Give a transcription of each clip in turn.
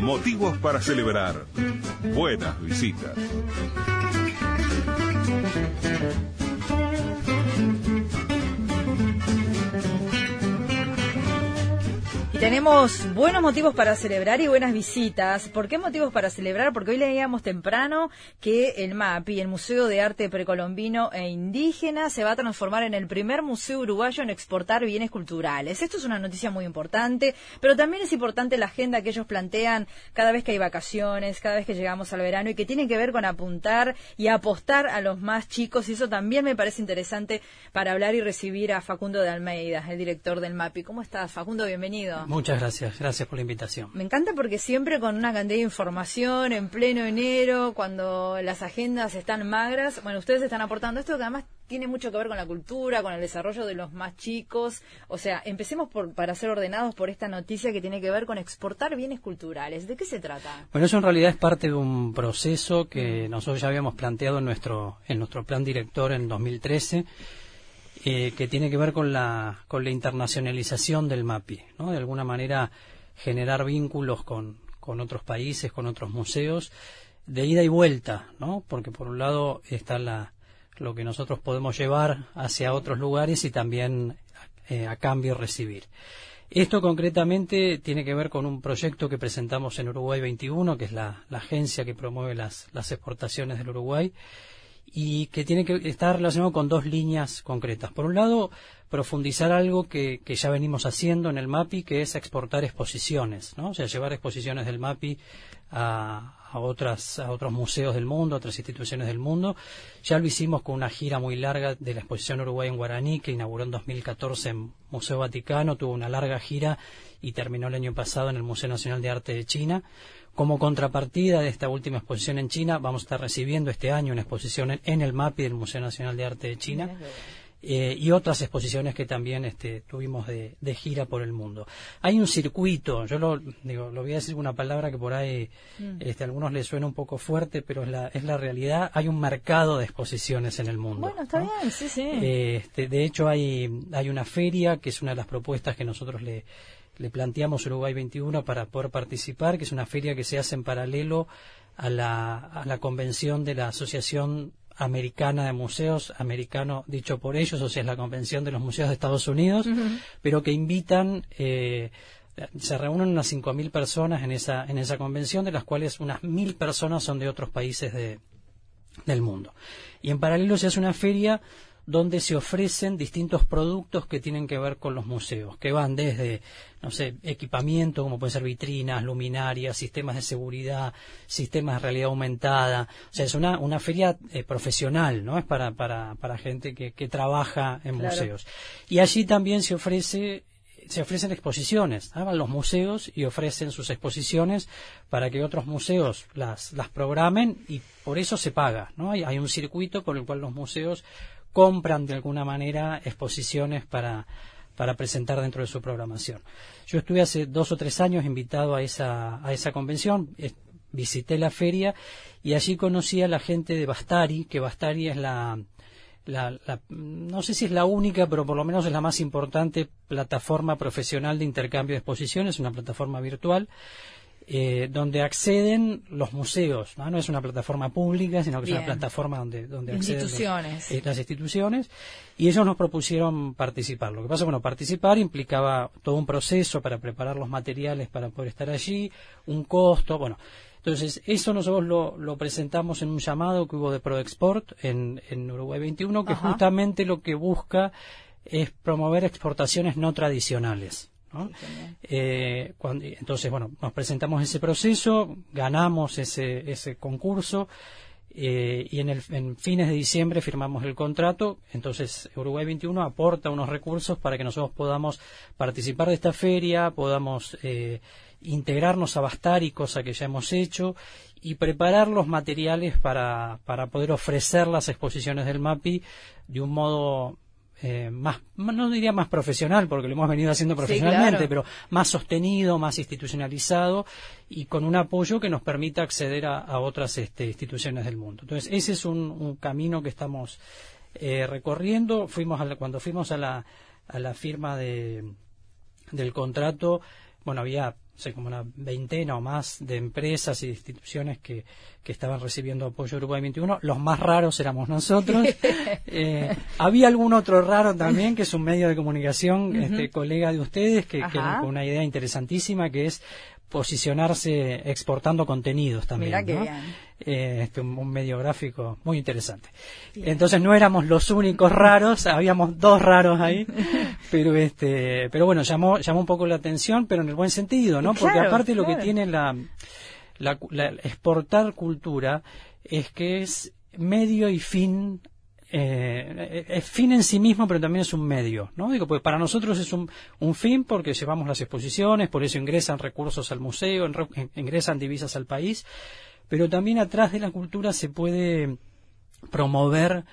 Motivos para celebrar. Buenas visitas. Tenemos buenos motivos para celebrar y buenas visitas. ¿Por qué motivos para celebrar? Porque hoy leíamos temprano que el MAPI, el Museo de Arte Precolombino e Indígena, se va a transformar en el primer museo uruguayo en exportar bienes culturales. Esto es una noticia muy importante, pero también es importante la agenda que ellos plantean cada vez que hay vacaciones, cada vez que llegamos al verano y que tiene que ver con apuntar y apostar a los más chicos. Y eso también me parece interesante para hablar y recibir a Facundo de Almeida, el director del MAPI. ¿Cómo estás, Facundo? Bienvenido. Muchas gracias, gracias por la invitación. Me encanta porque siempre con una cantidad de información en pleno enero, cuando las agendas están magras, bueno, ustedes están aportando esto que además tiene mucho que ver con la cultura, con el desarrollo de los más chicos. O sea, empecemos por, para ser ordenados por esta noticia que tiene que ver con exportar bienes culturales. ¿De qué se trata? Bueno, eso en realidad es parte de un proceso que nosotros ya habíamos planteado en nuestro, en nuestro plan director en 2013 eh, que tiene que ver con la, con la internacionalización del MAPI, ¿no? De alguna manera generar vínculos con, con otros países, con otros museos, de ida y vuelta, ¿no? Porque por un lado está la, lo que nosotros podemos llevar hacia otros lugares y también eh, a cambio recibir. Esto concretamente tiene que ver con un proyecto que presentamos en Uruguay 21, que es la, la agencia que promueve las, las exportaciones del Uruguay, y que tiene que estar relacionado con dos líneas concretas. Por un lado, profundizar algo que, que, ya venimos haciendo en el MAPI, que es exportar exposiciones, ¿no? O sea, llevar exposiciones del MAPI a, a, otras, a otros museos del mundo, a otras instituciones del mundo. Ya lo hicimos con una gira muy larga de la exposición Uruguay en Guaraní, que inauguró en 2014 en Museo Vaticano, tuvo una larga gira y terminó el año pasado en el Museo Nacional de Arte de China. Como contrapartida de esta última exposición en China, vamos a estar recibiendo este año una exposición en, el MAPI del Museo Nacional de Arte de China. Eh, y otras exposiciones que también este, tuvimos de, de, gira por el mundo. Hay un circuito, yo lo, digo, lo voy a decir una palabra que por ahí mm. este, a algunos les suena un poco fuerte, pero es la, es la realidad. Hay un mercado de exposiciones en el mundo. Bueno, está bien, sí, sí. Eh, este, de hecho, hay, hay una feria que es una de las propuestas que nosotros le, le planteamos Uruguay 21 para poder participar, que es una feria que se hace en paralelo a la, a la convención de la Asociación Americana de Museos, americano dicho por ellos, o sea, es la convención de los museos de Estados Unidos, pero que invitan, eh, se reúnen unas 5.000 personas en esa, en esa convención, de las cuales unas 1.000 personas son de otros países de, del mundo. Y en paralelo se hace una feria donde se ofrecen distintos productos que tienen que ver con los museos, que van desde, no sé, equipamiento, como pueden ser vitrinas, luminarias, sistemas de seguridad, sistemas de realidad aumentada. O sea, es una, una feria eh, profesional, ¿no? Es para, para, para gente que, que trabaja en claro. museos. Y allí también se ofrece se ofrecen exposiciones, ¿no? van los museos y ofrecen sus exposiciones para que otros museos las, las programen y por eso se paga, ¿no? Hay, hay un circuito por el cual los museos compran de alguna manera exposiciones para, para presentar dentro de su programación. Yo estuve hace dos o tres años invitado a esa, a esa convención, visité la feria y allí conocí a la gente de Bastari, que Bastari es la, la, la, no sé si es la única, pero por lo menos es la más importante plataforma profesional de intercambio de exposiciones, una plataforma virtual eh, donde acceden los museos. ¿no? no es una plataforma pública, sino que Bien. es una plataforma donde, donde acceden instituciones. Los, eh, las instituciones. Y ellos nos propusieron participar. Lo que pasa, bueno, participar implicaba todo un proceso para preparar los materiales para poder estar allí, un costo, bueno. Entonces, eso nosotros lo, lo presentamos en un llamado que hubo de ProExport en, en Uruguay 21, que Ajá. justamente lo que busca es promover exportaciones no tradicionales. ¿No? Eh, cuando, entonces, bueno, nos presentamos ese proceso, ganamos ese, ese concurso eh, y en, el, en fines de diciembre firmamos el contrato. Entonces, Uruguay 21 aporta unos recursos para que nosotros podamos participar de esta feria, podamos eh, integrarnos a Bastari, cosa que ya hemos hecho, y preparar los materiales para, para poder ofrecer las exposiciones del MAPI de un modo eh, más, no diría más profesional, porque lo hemos venido haciendo profesionalmente, sí, claro. pero más sostenido, más institucionalizado y con un apoyo que nos permita acceder a, a otras este, instituciones del mundo. Entonces, ese es un, un camino que estamos eh, recorriendo. Fuimos a la, cuando fuimos a la, a la firma de del contrato, bueno, había sé, como una veintena o más de empresas y instituciones que, que estaban recibiendo apoyo Uruguay 21. Los más raros éramos nosotros. Eh, había algún otro raro también, que es un medio de comunicación, este, colega de ustedes, que, que con una idea interesantísima, que es posicionarse exportando contenidos también. Eh, este, un, medio gráfico muy interesante. Entonces no éramos los únicos raros, habíamos dos raros ahí, pero este, pero bueno, llamó, llamó un poco la atención, pero en el buen sentido, ¿no? Porque aparte lo que tiene la, la, exportar cultura es que es medio y fin eh, es fin en sí mismo, pero también es un medio, ¿no? Digo, pues para nosotros es un, un fin porque llevamos las exposiciones, por eso ingresan recursos al museo, ingresan divisas al país, pero también atrás de la cultura se puede promover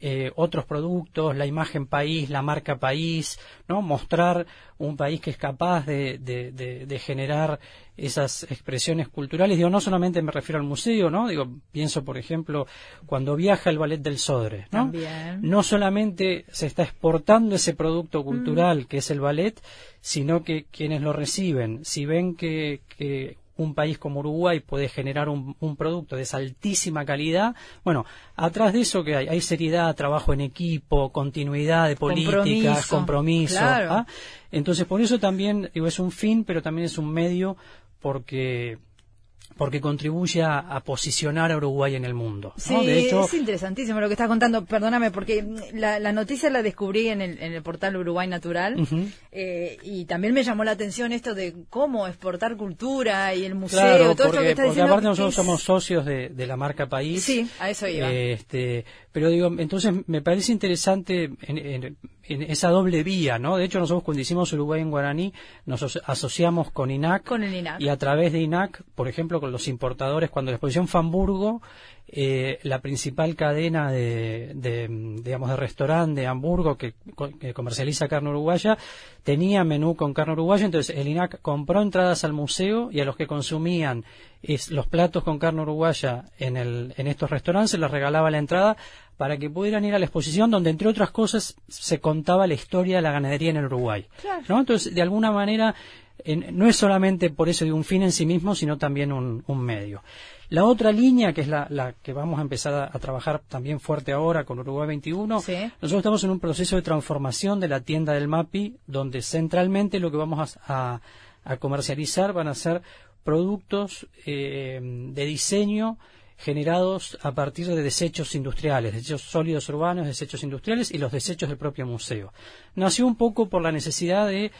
eh, otros productos, la imagen país, la marca país, ¿no? Mostrar un país que es capaz de, de, generar esas expresiones culturales. Digo, no solamente me refiero al museo, ¿no? Digo, pienso, por ejemplo, cuando viaja el Ballet del Sodre, ¿no? No solamente se está exportando ese producto cultural mm. que es el ballet, sino que quienes lo reciben, si ven que, que un país como Uruguay puede generar un, producto de esa altísima calidad, bueno, atrás de eso que hay, hay seriedad, trabajo en equipo, continuidad de políticas, compromiso. ¿ah? Entonces, por eso también digo, es un fin, pero también es un medio porque porque contribuye a, posicionar a Uruguay en el mundo. Sí, es interesantísimo lo que estás contando. Perdóname, porque la, noticia la descubrí en el, en el portal Uruguay Natural eh, y también me llamó la atención esto de cómo exportar cultura y el museo, todo porque, esto que porque aparte nosotros somos socios de, la marca País. Sí, a eso iba. Este, pero digo, entonces me parece interesante en, esa doble vía, ¿no? De hecho, nosotros cuando hicimos Uruguay en Guaraní, nos asociamos con INAC. Con el INAC. Y a través de INAC, por ejemplo, con los importadores, cuando la exposición Hamburgo, eh, la principal cadena de, digamos, de restaurante de Hamburgo que, comercializa carne uruguaya, tenía menú con carne uruguaya, entonces el INAC compró entradas al museo y a los que consumían los platos con carne uruguaya en, el, en estos restaurantes les regalaba la entrada para que pudieran ir a la exposición donde, entre otras cosas, se contaba la historia de la ganadería en el Uruguay. ¿no? Entonces, de alguna manera, no es solamente por eso de un fin en sí mismo, sino también un, medio. La otra línea, que es la, que vamos a empezar a, trabajar también fuerte ahora con Uruguay 21, nosotros estamos en un proceso de transformación de la tienda del MAPI, donde centralmente lo que vamos a, comercializar van a ser productos eh, de diseño generados a partir de desechos industriales, desechos sólidos urbanos, desechos industriales y los desechos del propio museo. Nació un poco por la necesidad de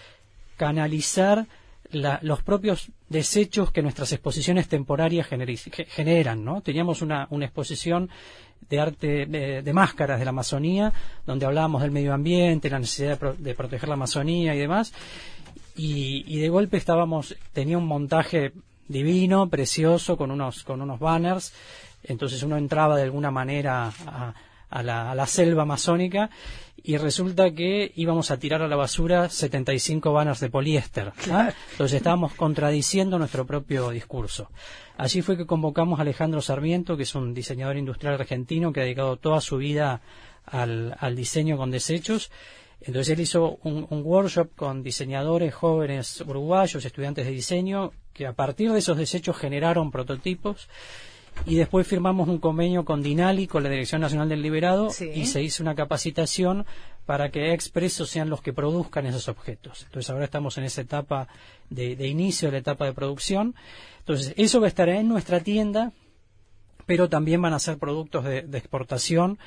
canalizar los propios desechos que nuestras exposiciones temporarias generan, ¿no? Teníamos una, exposición de arte de, máscaras de la Amazonía, donde hablábamos del medio ambiente, la necesidad de, proteger la Amazonía y demás, y, y, de golpe estábamos, tenía un montaje divino, precioso, con unos, con unos banners. Entonces uno entraba de alguna manera a, a, la, a la, selva amazónica y resulta que íbamos a tirar a la basura 75 banners de poliéster. Entonces estábamos contradiciendo nuestro propio discurso. Allí fue que convocamos a Alejandro Sarmiento, que es un diseñador industrial argentino que ha dedicado toda su vida al, al diseño con desechos entonces él hizo un, workshop con diseñadores jóvenes uruguayos, estudiantes de diseño, que a partir de esos desechos generaron prototipos y después firmamos un convenio con Dinali, con la Dirección Nacional del Liberado, y se hizo una capacitación para que expresos sean los que produzcan esos objetos. Entonces ahora estamos en esa etapa de, inicio de la etapa de producción. Entonces eso va a estar en nuestra tienda, pero también van a ser productos de exportación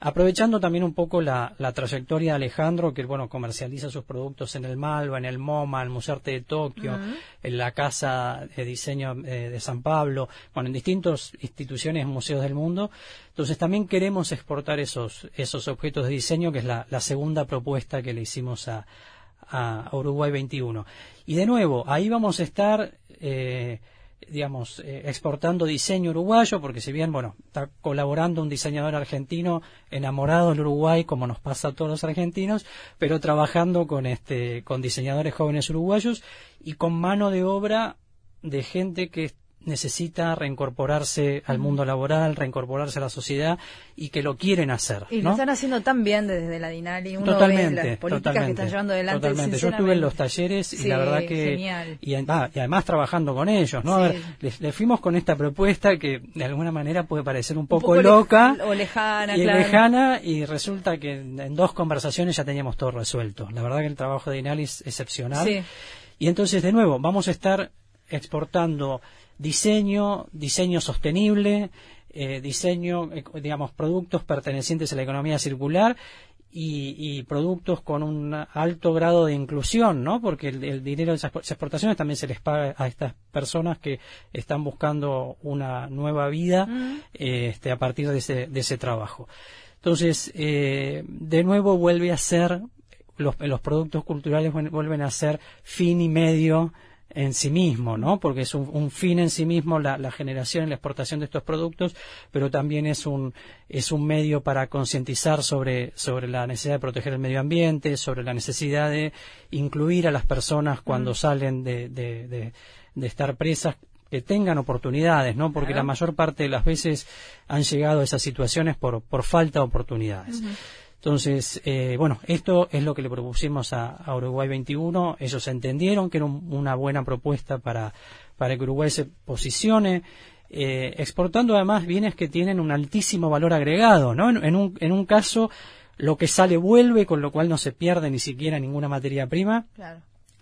Aprovechando también un poco la, trayectoria de Alejandro, que bueno, comercializa sus productos en el Malva, en el MoMA, el Museo Arte de Tokio, en la Casa de Diseño eh, de San Pablo, bueno, en distintas instituciones, museos del mundo. Entonces también queremos exportar esos, esos objetos de diseño, que es la, segunda propuesta que le hicimos a, a Uruguay 21. Y de nuevo, ahí vamos a estar eh, digamos, eh, exportando diseño uruguayo, porque si bien, bueno, está colaborando un diseñador argentino enamorado del Uruguay, como nos pasa a todos los argentinos, pero trabajando con, este, con diseñadores jóvenes uruguayos y con mano de obra de gente que necesita reincorporarse al mundo laboral, reincorporarse a la sociedad y que lo quieren hacer. Y lo están haciendo tan bien desde la Dinali. Uno totalmente, ve las políticas que están llevando adelante. Totalmente. Yo estuve en los talleres y la verdad que. Y, además trabajando con ellos, ¿no? A ver, les, fuimos con esta propuesta que de alguna manera puede parecer un poco, loca. o lejana, y lejana, y resulta que en, dos conversaciones ya teníamos todo resuelto. La verdad que el trabajo de Dinali es excepcional. Y entonces, de nuevo, vamos a estar exportando diseño, diseño sostenible, eh, diseño, eh, digamos, productos pertenecientes a la economía circular y, productos con un alto grado de inclusión, ¿no? Porque el, dinero de esas exportaciones también se les paga a estas personas que están buscando una nueva vida mm. este, a partir de ese, de ese trabajo. Entonces, eh, de nuevo vuelve a ser, los, los productos culturales vuelven a ser fin y medio en sí mismo, ¿no? Porque es un, fin en sí mismo la, generación y la exportación de estos productos, pero también es un, es un medio para concientizar sobre, sobre la necesidad de proteger el medio ambiente, sobre la necesidad de incluir a las personas cuando mm. salen de, de, de, estar presas que tengan oportunidades, ¿no? Porque la mayor parte de las veces han llegado a esas situaciones por, por falta de oportunidades. Entonces, eh, bueno, esto es lo que le propusimos a, Uruguay 21. Ellos entendieron que era una buena propuesta para, para que Uruguay se posicione, eh, exportando además bienes que tienen un altísimo valor agregado, ¿no? En, un, en un caso, lo que sale vuelve, con lo cual no se pierde ni siquiera ninguna materia prima.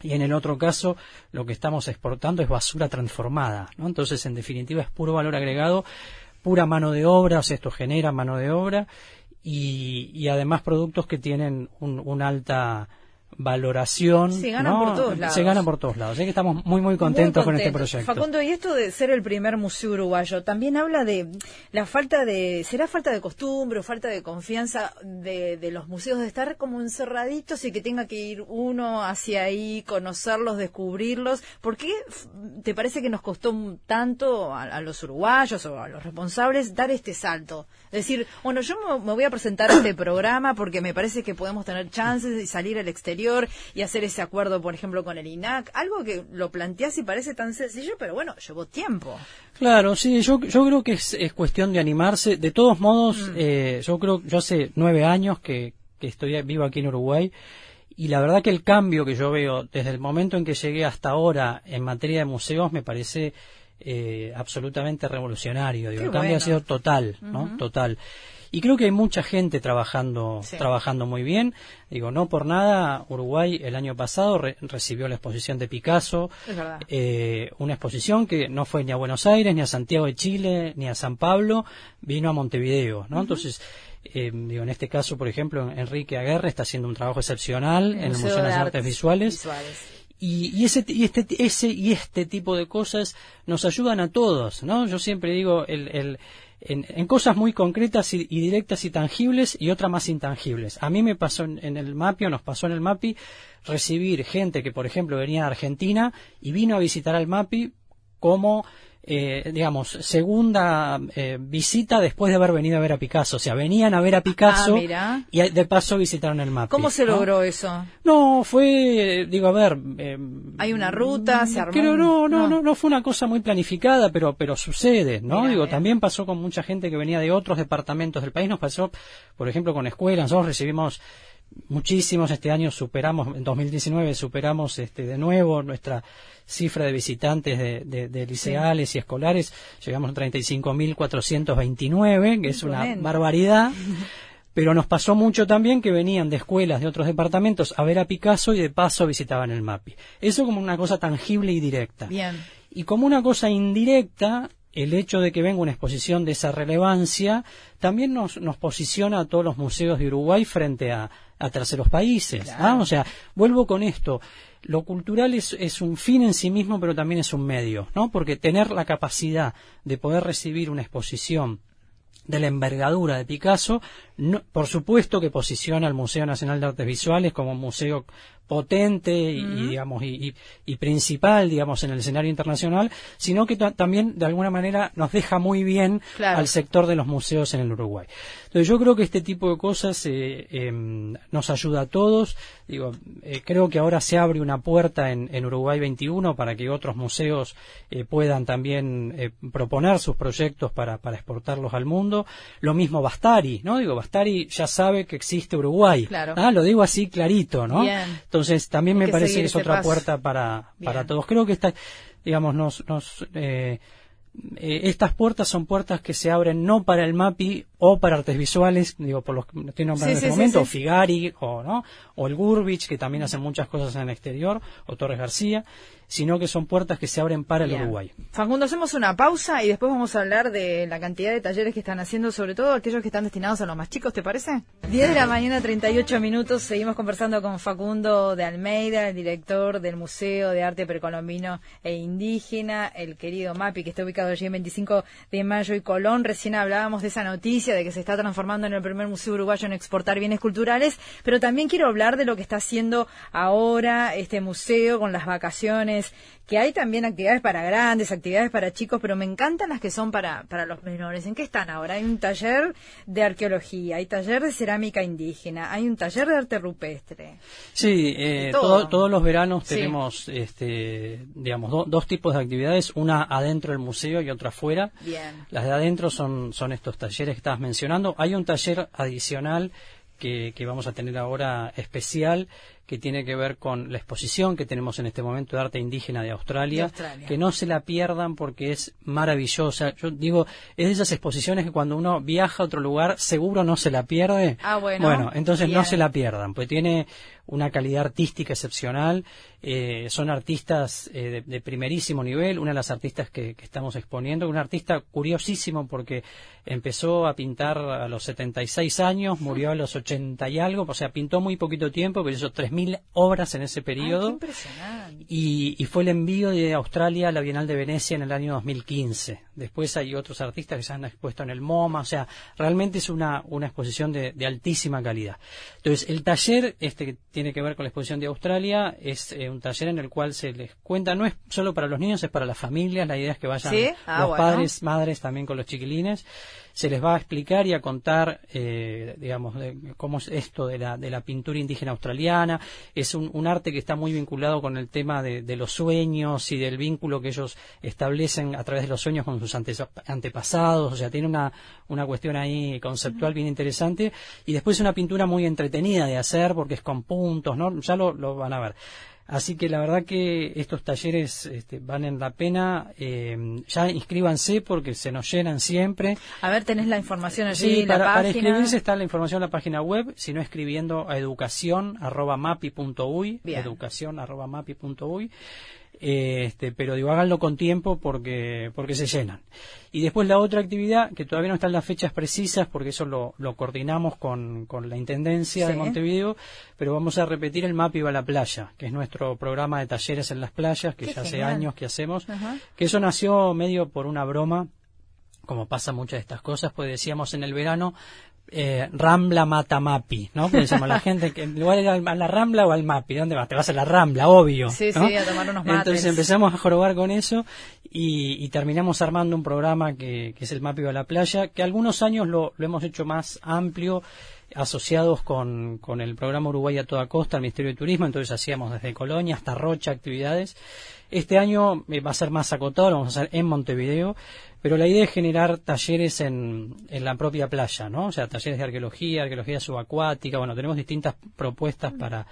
Y en el otro caso, lo que estamos exportando es basura transformada, ¿no? Entonces, en definitiva, es puro valor agregado, pura mano de obra, o sea, esto genera mano de obra y, y además productos que tienen un, una alta valoración. Se ganan por todos lados. Se ganan por todos lados. Así que estamos muy, muy contentos con este proyecto. Facundo, y esto de ser el primer museo uruguayo, también habla de la falta de. ¿Será falta de costumbre o falta de confianza de, de los museos de estar como encerraditos y que tenga que ir uno hacia ahí, conocerlos, descubrirlos? ¿Por qué te parece que nos costó tanto a, los uruguayos o a los responsables dar este salto? Es decir, bueno, yo me voy a presentar a este programa porque me parece que podemos tener chances y salir al exterior y hacer ese acuerdo, por ejemplo, con el INAC, algo que lo planteas y parece tan sencillo, pero bueno, llevó tiempo. Claro, sí, yo, yo creo que es, cuestión de animarse. De todos modos, mm. eh, yo creo, yo hace nueve años que, estoy vivo aquí en Uruguay y la verdad que el cambio que yo veo desde el momento en que llegué hasta ahora en materia de museos me parece eh, absolutamente revolucionario. Digo, el cambio ha sido total, ¿no? Total. Y creo que hay mucha gente trabajando, trabajando muy bien. Digo, no por nada, Uruguay el año pasado recibió la exposición de Picasso, eh, una exposición que no fue ni a Buenos Aires, ni a Santiago de Chile, ni a San Pablo, vino a Montevideo, ¿no? Entonces, eh, digo, en este caso, por ejemplo, Enrique Aguerre está haciendo un trabajo excepcional en el Museo de las Artes, Visuales. Y, ese, y, este, ese, y este tipo de cosas nos ayudan a todos, ¿no? Yo siempre digo, el, el en, cosas muy concretas y, directas y tangibles y otras más intangibles. A mí me pasó en, el MAPI o nos pasó en el MAPI recibir gente que, por ejemplo, venía de Argentina y vino a visitar al MAPI como eh, digamos, segunda eh, visita después de haber venido a ver a Picasso. O sea, venían a ver a Picasso ah, y de paso visitaron el MAPI. ¿Cómo se logró eso? No, fue, digo, a ver... Eh, ¿Hay una ruta? ¿Se armó? no, no, no, no, fue una cosa muy planificada, pero, pero sucede, ¿no? digo, también pasó con mucha gente que venía de otros departamentos del país. Nos pasó, por ejemplo, con escuelas. Nosotros recibimos muchísimos este año superamos en 2019 superamos este de nuevo nuestra cifra de visitantes de, liceales y escolares. Llegamos a 35.429 que es una barbaridad. Pero nos pasó mucho también que venían de escuelas de otros departamentos a ver a Picasso y de paso visitaban el MAPI. Eso como una cosa tangible y directa. Bien. y como una cosa indirecta el hecho de que venga una exposición de esa relevancia también nos, nos posiciona a todos los museos de Uruguay frente a, a terceros países. ¿ah? O sea, vuelvo con esto. Lo cultural es, es, un fin en sí mismo, pero también es un medio, ¿no? Porque tener la capacidad de poder recibir una exposición de la envergadura de Picasso, por supuesto que posiciona al Museo Nacional de Artes Visuales como un museo potente y, digamos y, y, principal digamos en el escenario internacional sino que también de alguna manera nos deja muy bien al sector de los museos en el Uruguay. Entonces yo creo que este tipo de cosas eh, em, nos ayuda a todos. Digo eh, creo que ahora se abre una puerta en, en Uruguay 21 para que otros museos eh, puedan también proponer sus proyectos para, para exportarlos al mundo. Lo mismo Bastari no digo Bastari ya sabe que existe Uruguay. ¿ah? lo digo así clarito no entonces, también me parece que es otra puerta para, para todos. Creo que esta, digamos, nos, nos eh, eh, estas puertas son puertas que se abren no para el MAPI o para artes visuales, digo, por los que estoy nombrando en este momento, o Figari, o, ¿no? o el Gurbich, que también hacen muchas cosas en el exterior, o Torres García, sino que son puertas que se abren para el Uruguay. Facundo, hacemos una pausa y después vamos a hablar de la cantidad de talleres que están haciendo, sobre todo aquellos que están destinados a los más chicos, ¿te parece? 10 de la mañana, 38 minutos, seguimos conversando con Facundo de Almeida, el director del Museo de Arte Precolombino e Indígena, el querido MAPI, que está ubicado allí en 25 de mayo y Colón. Recién hablábamos de esa noticia de que se está transformando en el primer museo uruguayo en exportar bienes culturales, pero también quiero hablar de lo que está haciendo ahora este museo con las vacaciones que hay también actividades para grandes, actividades para chicos, pero me encantan las que son para, para los menores. ¿En qué están ahora? Hay un taller de arqueología, hay taller de cerámica indígena, hay un taller de arte rupestre. Sí, eh, todos los veranos tenemos, este, digamos, dos tipos de actividades, una adentro del museo y otra afuera. Bien. Las de adentro son, son estos talleres que estabas mencionando. Hay un taller adicional que, que, vamos a tener ahora especial que tiene que ver con la exposición que tenemos en este momento de arte indígena de Australia, que no se la pierdan porque es maravillosa. Yo digo, es de esas exposiciones que cuando uno viaja a otro lugar seguro no se la pierde. Ah, bueno. Bueno, entonces no se la pierdan, pues tiene una calidad artística excepcional. Eh, son artistas eh, de, primerísimo nivel. Una de las artistas que, estamos exponiendo, un artista curiosísimo porque empezó a pintar a los 76 años, murió a los 80 y algo, o sea, pintó muy poquito tiempo, pero hizo 3.000 obras en ese periodo. y, y, fue el envío de Australia a la Bienal de Venecia en el año 2015. Después hay otros artistas que se han expuesto en el MoMA, o sea, realmente es una, una exposición de, de altísima calidad. Entonces, el taller este que tiene que ver con la exposición de Australia es eh, un taller en el cual se les cuenta, no es solo para los niños, es para las familias, la idea es que vayan ah, los padres, madres también con los chiquilines se les va a explicar y a contar, eh, digamos, cómo es esto de la, de la pintura indígena australiana. Es un, arte que está muy vinculado con el tema de, los sueños y del vínculo que ellos establecen a través de los sueños con sus antepasados. O sea, tiene una, una cuestión ahí conceptual bien interesante. Y después una pintura muy entretenida de hacer porque es con puntos, ¿no? Ya lo, lo van a ver. Así que la verdad que estos talleres este, valen la pena. Eh, ya inscríbanse porque se nos llenan siempre. A ver, tenés la información allí sí, para, Para inscribirse está la información en la página web, si no escribiendo a educación.mapi.uy, educación.mapi.uy. Este, pero digo, háganlo con tiempo porque, porque se llenan. Y después la otra actividad, que todavía no están las fechas precisas, porque eso lo, lo coordinamos con, con, la Intendencia de Montevideo, pero vamos a repetir el MAP a la playa, que es nuestro programa de talleres en las playas, que ya hace años que hacemos, que eso nació medio por una broma, como pasa muchas de estas cosas, pues decíamos en el verano, eh, Rambla mata Mapi, ¿no? Porque decimos la gente que en lugar de ir a la Rambla o al Mapi, ¿dónde vas? Te vas a la Rambla, obvio. Sí, sí, a tomar unos mates. Entonces empezamos a jorobar con eso y, terminamos armando un programa que, es el Mapi a la playa, que algunos años lo, hemos hecho más amplio asociados con, con el programa Uruguay a toda costa, el Ministerio de Turismo, entonces hacíamos desde Colonia hasta Rocha actividades. Este año eh, va a ser más acotado, lo vamos a hacer en Montevideo, pero la idea es generar talleres en, en la propia playa, ¿no? O sea, talleres de arqueología, arqueología subacuática, bueno, tenemos distintas propuestas para,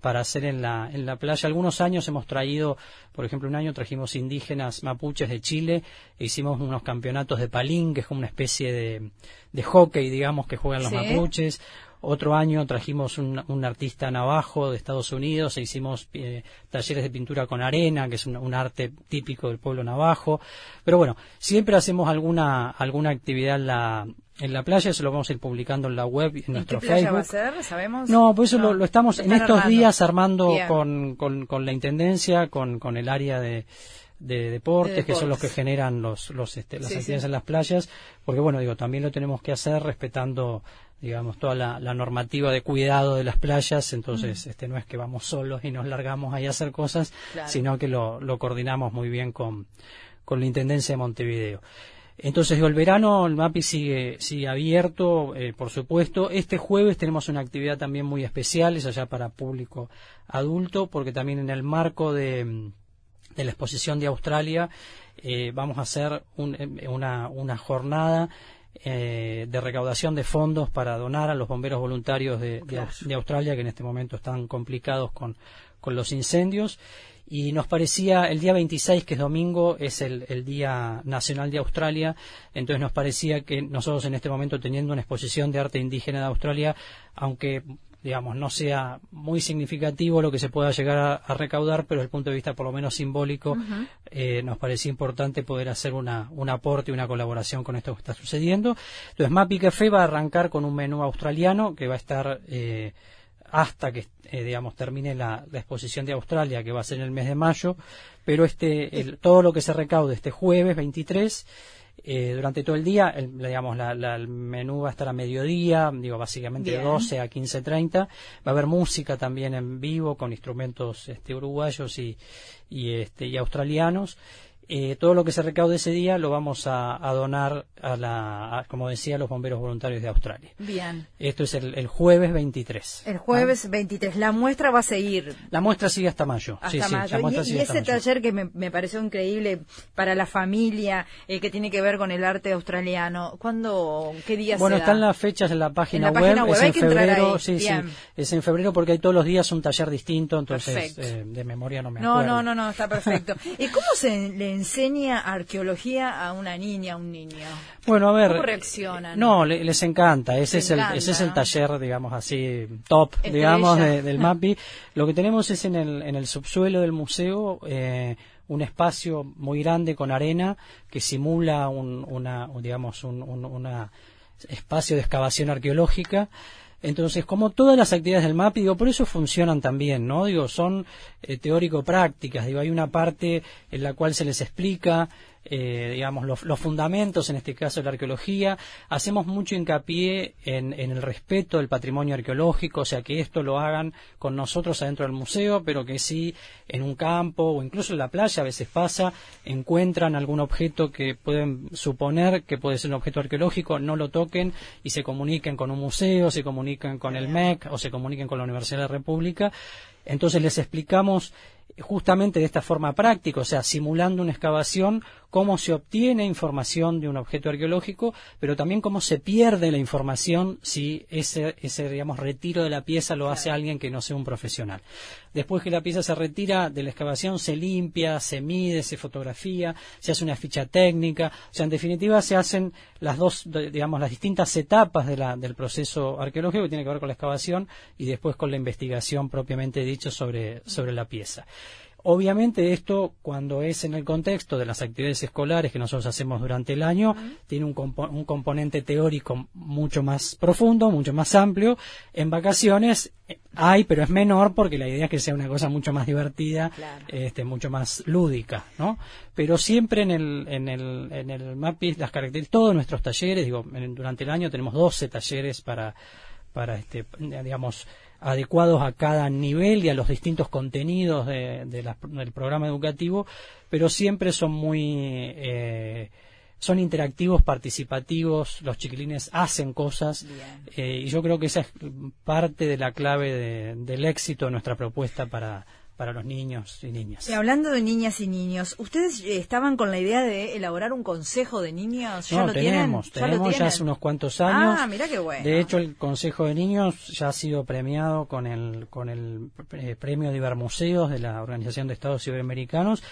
para hacer en la, en la playa. Algunos años hemos traído, por ejemplo, un año trajimos indígenas mapuches de Chile e hicimos unos campeonatos de palín, que es como una especie de, de hockey, digamos, que juegan los mapuches. Otro año trajimos un, un, artista navajo de Estados Unidos e hicimos eh, talleres de pintura con arena, que es un, arte típico del pueblo navajo. Pero bueno, siempre hacemos alguna, alguna actividad en la, en la playa, eso lo vamos a ir publicando en la web y en nuestro qué Facebook. va a ser? ¿Sabemos? No, pues eso lo, estamos en estos días armando con, con, con, la Intendencia, con, con el área de de deportes, De que son los que generan los, los, este, las Sí, actividades sí. en las playas, porque bueno, digo, también lo tenemos que hacer respetando digamos toda la, la normativa de cuidado de las playas entonces este no es que vamos solos y nos largamos ahí a hacer cosas Claro. sino que lo, lo coordinamos muy bien con, con la Intendencia de Montevideo. Entonces, el verano, el MAPI sigue, sigue abierto, eh, por supuesto. Este jueves tenemos una actividad también muy especial, es allá para público adulto, porque también en el marco de, de la exposición de Australia eh, vamos a hacer un- eh, una, una jornada eh, de recaudación de fondos para donar a los bomberos voluntarios de, de Claro. De Australia, que en este momento están complicados con, con los incendios. Y nos parecía, el día 26, que es domingo, es el, el Día Nacional de Australia, entonces nos parecía que nosotros en este momento teniendo una exposición de arte indígena de Australia, aunque digamos no sea muy significativo lo que se pueda llegar a, a recaudar, pero desde el punto de vista por lo menos simbólico, eh, nos parecía importante poder hacer una, un aporte y una colaboración con esto que está sucediendo. Entonces, Mapi Café va a arrancar con un menú australiano que va a estar eh, hasta que eh, digamos termine la, la exposición de Australia que va a ser en el mes de mayo pero este el- todo lo que se recaude este jueves 23 eh, durante todo el día el, digamos la, la- el menú va a estar a mediodía digo básicamente de Bien. 12 a 15.30 va a haber música también en vivo con instrumentos este, uruguayos y, y, este, y australianos Eh, todo lo que se recaude ese día lo vamos a, a donar a la a, como decía a los bomberos voluntarios de Australia Bien. esto es el, el jueves 23 El jueves 23. La muestra va a seguir la muestra sigue hasta mayo. hasta sí, sí, mayo. la muestra Y, y sigue hasta ese mayo. taller que me, me pareció increíble para la familia, eh, que tiene que ver con el arte australiano, ¿cuándo, qué día Bueno, se da? están las fechas en la página, En la página web, es hay en que febrero, ahí. sí, sí, Bien. es en febrero porque hay todos los días un taller distinto, entonces eh, de memoria no me No, acuerdo. no, no, no, está perfecto. ¿Y cómo se le enseña arqueología a una niña, a un niño? Bueno, a ver. ¿Cómo reaccionan? No, le- les encanta. Ese Les es el, ese es el taller, digamos así, top, Estrella. digamos, de- del MAPI. Lo que tenemos es en el, en el subsuelo del museo eh, un espacio muy grande con arena que simula un, una, un, digamos, un, un- una espacio de excavación arqueológica. Entonces, como todas las actividades del MAPI, digo, por eso funcionan también, ¿no? Digo, son eh, teórico-prácticas, digo, hay una parte en la cual se les explica, eh, digamos, los, los fundamentos, en este caso de la arqueología, hacemos mucho hincapié en, en el respeto del patrimonio arqueológico, o sea, que esto lo hagan con nosotros adentro del museo, pero que sí en un campo o incluso en la playa a veces pasa, encuentran algún objeto que pueden suponer que puede ser un objeto arqueológico, no lo toquen y se comuniquen con un museo, se comuniquen con el MEC o se comuniquen con la Universidad de la República. Entonces les explicamos justamente de esta forma práctica, o sea, simulando una excavación, cómo se obtiene información de un objeto arqueológico, pero también cómo se pierde la información si ese, ese digamos, retiro de la pieza lo hace alguien que no sea un profesional. Después que la pieza se retira de la excavación, se limpia, se mide, se fotografía, se hace una ficha técnica, o sea, en definitiva se hacen las dos, digamos, las distintas etapas del proceso arqueológico que tiene que ver con la excavación y después con la investigación propiamente dicho sobre, sobre la pieza. Obviamente esto, cuando es en el contexto de las actividades escolares que nosotros hacemos durante el año, tiene un, compo- un componente teórico mucho más profundo, mucho más amplio. En vacaciones eh, hay, pero es menor porque la idea es que sea una cosa mucho más divertida, Claro. este, mucho más lúdica, ¿no? Pero siempre en el, en el, en el MAPI, las características, todos nuestros talleres, digo, en- durante el año tenemos 12 talleres para, para este, digamos, adecuados a cada nivel y a los distintos contenidos de, de la- del programa educativo, pero siempre son muy eh, son interactivos, participativos, los chiquilines hacen cosas eh, y yo creo que esa es parte de la clave de- del éxito de nuestra propuesta para, para los niños y niñas. Y hablando de niñas y niños, ¿ustedes eh, estaban con la idea de elaborar un consejo de niños? ¿Ya No, lo tenemos, tienen? ¿Ya lo tenemos ya hace unos cuantos años. Ah, mira qué bueno. De hecho, el Consejo de Niños ya ha sido premiado con el, con el eh, premio de Ibermuseos de la Organización de Estados Iberoamericanos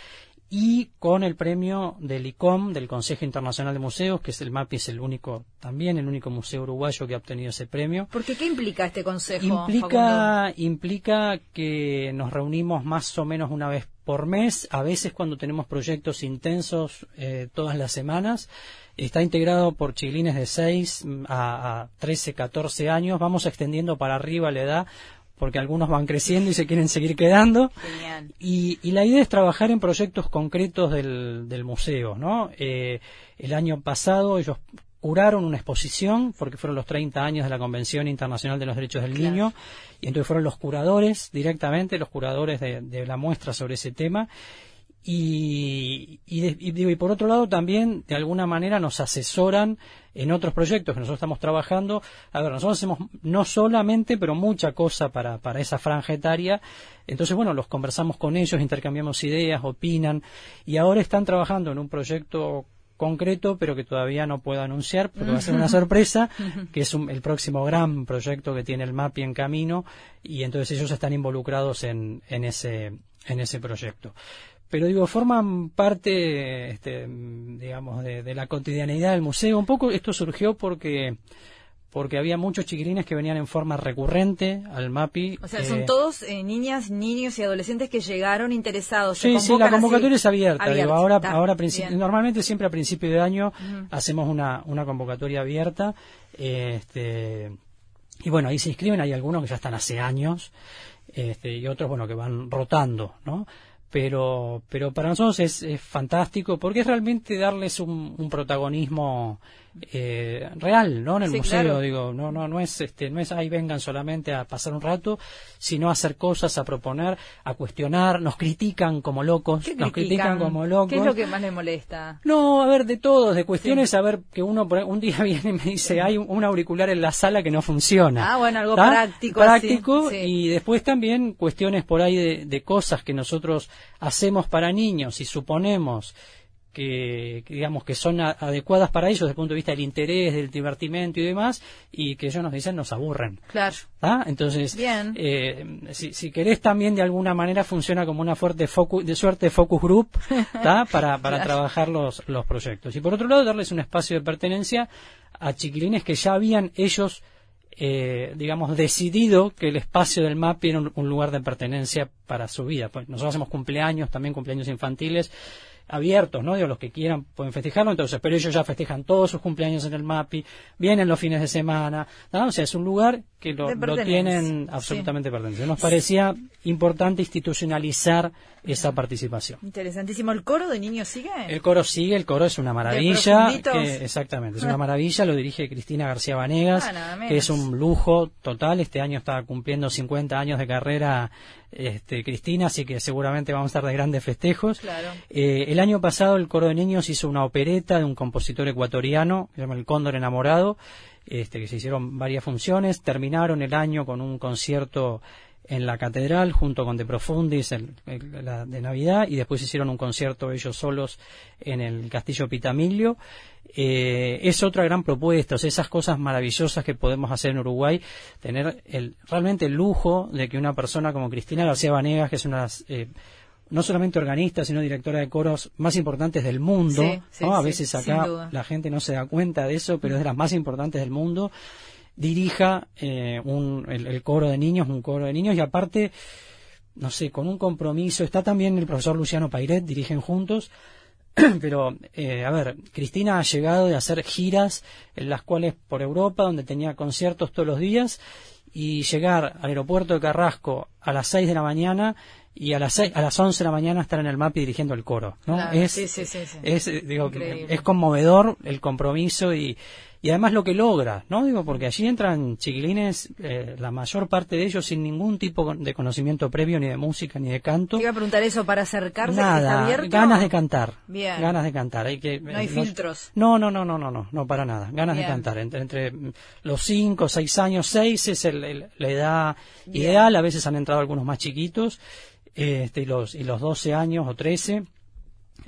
y con el premio del ICOM, del Consejo Internacional de Museos, que es el MAPI, es el único, también el único museo uruguayo que ha obtenido ese premio. Porque ¿qué implica este consejo? Implica, implica que nos reunimos más o menos una vez por mes, a veces cuando tenemos proyectos intensos eh, todas las semanas. Está integrado por chiquilines de 6 a, a 13, 14 años. Vamos extendiendo para arriba la edad porque algunos van creciendo y se quieren seguir quedando. Genial. Y, y la idea es trabajar en proyectos concretos del, del museo, ¿no? Eh, el año pasado ellos curaron una exposición, porque fueron los 30 años de la Convención Internacional de los Derechos del Claro. Niño, y entonces fueron los curadores directamente, los curadores de, de la muestra sobre ese tema. Y, y, de- y digo, y por otro lado también de alguna manera nos asesoran en otros proyectos que nosotros estamos trabajando. A ver, nosotros hacemos no solamente, pero mucha cosa para, para esa franja etaria. Entonces, bueno, los conversamos con ellos, intercambiamos ideas, opinan, y ahora están trabajando en un proyecto concreto, pero que todavía no puedo anunciar, porque va a ser una sorpresa, que es un- el próximo gran proyecto que tiene el MAPI en camino, y entonces ellos están involucrados en, en ese, en ese proyecto. Pero digo, forman parte, este, digamos, de, de la cotidianidad del museo. Un poco esto surgió porque porque había muchos chiquilines que venían en forma recurrente al MAPI. O sea, eh, son todos eh, niñas, niños y adolescentes que llegaron interesados. Sí, sí, la así. convocatoria es abierta. digo, ahora, está, ahora normalmente siempre a principio de año hacemos una, una convocatoria abierta. Este, y bueno, ahí se inscriben, hay algunos que ya están hace años este, y otros, bueno, que van rotando, ¿no? Pero, pero para nosotros es, es fantástico porque es realmente darles un, un protagonismo eh, real, ¿no? En el Sí, museo, claro. digo, no, no, no es, este, no es ahí vengan solamente a pasar un rato, sino a hacer cosas, a proponer, a cuestionar, nos critican como locos, ¿Qué nos critican como locos. ¿Qué es lo que más les molesta? No, a ver, de todo, de cuestiones, a ver, que uno un día viene y me dice, hay un, un auricular en la sala que no funciona. Ah, bueno, algo ¿Tá? práctico, Práctico, así, sí. y después también cuestiones por ahí de, de cosas que nosotros hacemos para niños y suponemos que, digamos que son a- adecuadas para ellos desde el punto de vista del interés, del divertimento y demás, y que ellos nos dicen nos aburren. Claro. ¿tá? Entonces, Bien. eh, si, si querés también de alguna manera funciona como una fuerte focus, de suerte focus group ¿tá? para, para Claro. trabajar los, los proyectos. Y por otro lado, darles un espacio de pertenencia a chiquilines que ya habían ellos, eh, digamos, decidido que el espacio del MAPI era un, un lugar de pertenencia para su vida. Pues nosotros hacemos cumpleaños, también cumpleaños infantiles abiertos, ¿no? Digo, los que quieran pueden festejarlo, entonces, pero ellos ya festejan todos sus cumpleaños en el MAPI, vienen los fines de semana, ¿no? o sea, es un lugar que lo, tienen sí. absolutamente pertenencia. Nos parecía importante institucionalizar esa participación. Interesantísimo. ¿El coro de niños sigue? El coro sigue, el coro es una maravilla. que- exactamente, es una maravilla. Lo dirige Cristina García Vanegas, Ah, que es un lujo total. Este año está cumpliendo 50 años de carrera este, Cristina, así que seguramente vamos a estar de grandes festejos. Claro. Eh, el año pasado el coro de niños hizo una opereta de un compositor ecuatoriano que se llama El Cóndor Enamorado, este, que se hicieron varias funciones. Terminaron el año con un concierto en la catedral junto con De Profundis el- el- la de Navidad y después hicieron un concierto ellos solos en el Castillo Pitamilio. Eh, es otra gran propuesta, o sea, esas cosas maravillosas que podemos hacer en Uruguay, tener el, realmente el lujo de que una persona como Cristina García Vanegas, que es una eh, no solamente organista, sino directora de coros más importantes del mundo, Sí, sí, ¿no? a veces acá la gente no se da cuenta de eso, pero es de las más importantes del mundo, dirija eh, un, el, el coro de niños, un coro de niños, y aparte, no sé, con un compromiso, está también el profesor Luciano Pairet, dirigen juntos, pero, eh, a ver, Cristina ha llegado de hacer giras en las cuales por Europa, donde tenía conciertos todos los días, y llegar al aeropuerto de Carrasco a las 6 de la mañana y a las, seis- a las 11 de la mañana estar en el MAPI dirigiendo el coro. ¿no? Claro, es, sí, sí, sí, sí. es, digo, es conmovedor el compromiso y, y además lo que logra, ¿no? Digo, porque allí entran chiquilines, eh, la mayor parte de ellos sin ningún tipo de conocimiento previo ni de música ni de canto. Te iba a preguntar eso para acercarse. ¿Está Nada, abierto? ganas de cantar. Bien. Ganas de cantar. Hay que, No hay eh, filtros. No, no, no, no, no, no, no, para nada. Ganas Bien. de cantar. Entre, entre los 5, 6 años, 6 es el- el- la edad Bien. ideal. A veces han entrado algunos más chiquitos. Este, y, los, y los 12 años o 13.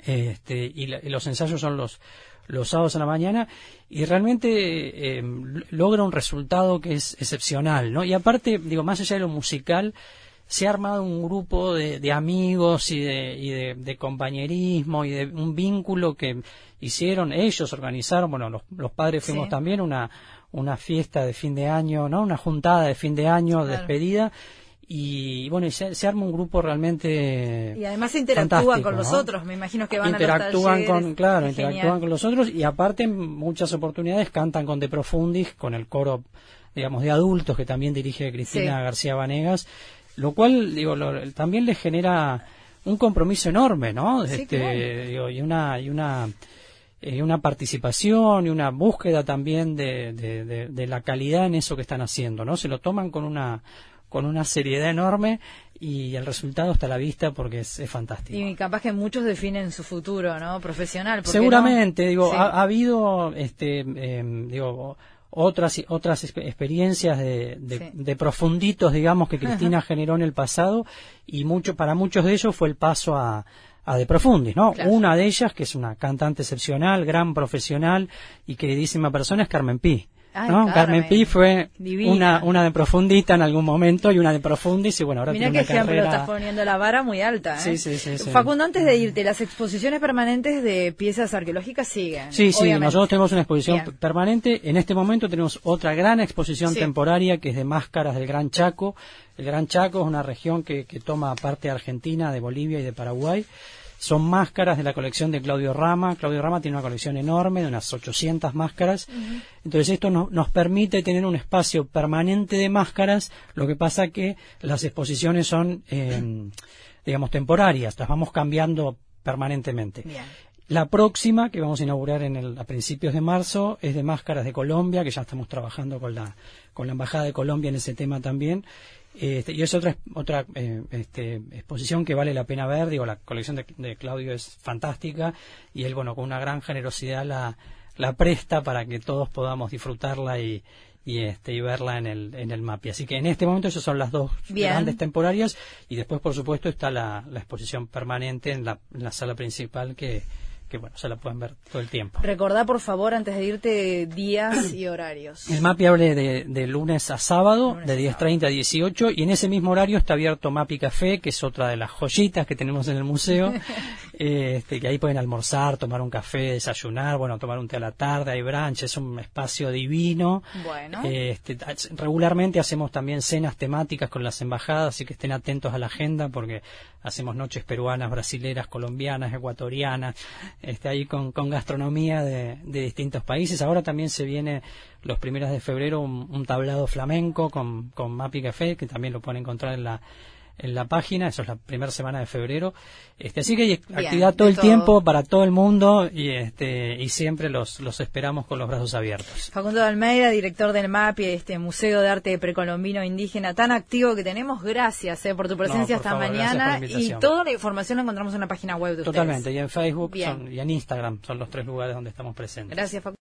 Este, y, la- y los ensayos son los, los sábados en la mañana y realmente eh, logra un resultado que es excepcional, ¿no? Y aparte, digo, más allá de lo musical, se ha armado un grupo de, de amigos y, de, y de, de compañerismo y de un vínculo que hicieron, ellos organizaron, bueno, los, los padres fuimos Sí. también una, una fiesta de fin de año, ¿no? Una juntada de fin de año, Claro. despedida. Y bueno, y se, se arma un grupo realmente Y además se interactúan fantástico, con los ¿no? otros. Me imagino que van a los interactúan con talleres. claro interactúan genial. con los otros y aparte en muchas oportunidades cantan con De Profundis con el coro digamos, de adultos que también dirige Cristina García Vanegas, lo cual, digo, también le genera un compromiso enorme, ¿no? este, y una, y una, eh, una participación y una búsqueda también de, de, la calidad en eso que están haciendo, ¿no? Se lo toman con una, con una seriedad enorme y el resultado está a la vista porque es, fantástico. Y capaz que muchos definen su futuro, ¿no? Profesional. Seguramente, digo, ha, habido, este, em, digo, otras otras experiencias de, de, profunditos, digamos, que Cristina generó en el pasado y mucho para muchos de ellos fue el paso a, a De Profundis, ¿no? Una de ellas, que es una cantante excepcional, gran profesional y queridísima persona, es Carmen Pi. Carmen. Pi fue una, una de profundita en algún momento y una de profundis y bueno, ahora Mira que ejemplo, estás poniendo la vara muy alta. ¿eh? Sí, sí, sí, Facundo, antes de irte, las exposiciones permanentes de piezas arqueológicas siguen. Sí, sí, nosotros tenemos una exposición permanente. En este momento tenemos otra gran exposición temporaria que es de máscaras del Gran Chaco. El Gran Chaco es una región que, que toma parte de Argentina, de Bolivia y de Paraguay. Son máscaras de la colección de Claudio Rama. Claudio Rama tiene una colección enorme de unas 800 máscaras. Entonces esto nos permite tener un espacio permanente de máscaras. Lo que pasa que las exposiciones son, em, digamos, temporarias. Las vamos cambiando permanentemente. La próxima, que vamos a inaugurar en el, a principios de marzo, es de máscaras de Colombia, que ya estamos trabajando con la, con la Embajada de Colombia en ese tema también. Este, y es otra otra eh, este, exposición que vale la pena ver. Digo, la colección de, Claudio es fantástica y él, bueno, con una gran generosidad la, la presta para que todos podamos disfrutarla y, y, este, y verla en el, en el MAPI. Así que en este momento esas son las dos grandes temporarias y después, por supuesto, está la, la exposición permanente en la, en la sala principal que que bueno, se la pueden ver todo el tiempo. Recordá, por favor, antes de irte, días y horarios. El MAPI abre de, lunes a sábado, de 10.30 a 18, y en ese mismo horario está abierto MAPI Café, que es otra de las joyitas que tenemos en el museo, este, que ahí pueden almorzar, tomar un café, desayunar, bueno, tomar un té a la tarde, hay brunch, es un espacio divino. Bueno. Este, regularmente hacemos también cenas temáticas con las embajadas, así que estén atentos a la agenda, porque hacemos noches peruanas, brasileras, colombianas, ecuatorianas, este, ahí con, con gastronomía de, de, distintos países. Ahora también se viene los primeros de febrero un, tablado flamenco con, con Mapi Café, que también lo pueden encontrar en la en la página, eso es la primera semana de febrero. Este, así que hay actividad todo el tiempo para todo el mundo y, este, y siempre los, los esperamos con los brazos abiertos. Facundo de Almeida, director del MAPI, este Museo de Arte Precolombino Indígena tan activo que tenemos, gracias eh, por tu presencia esta mañana y toda la información la encontramos en la página web de Totalmente, y en Facebook y en Instagram son los tres lugares donde estamos presentes. Gracias, Facundo.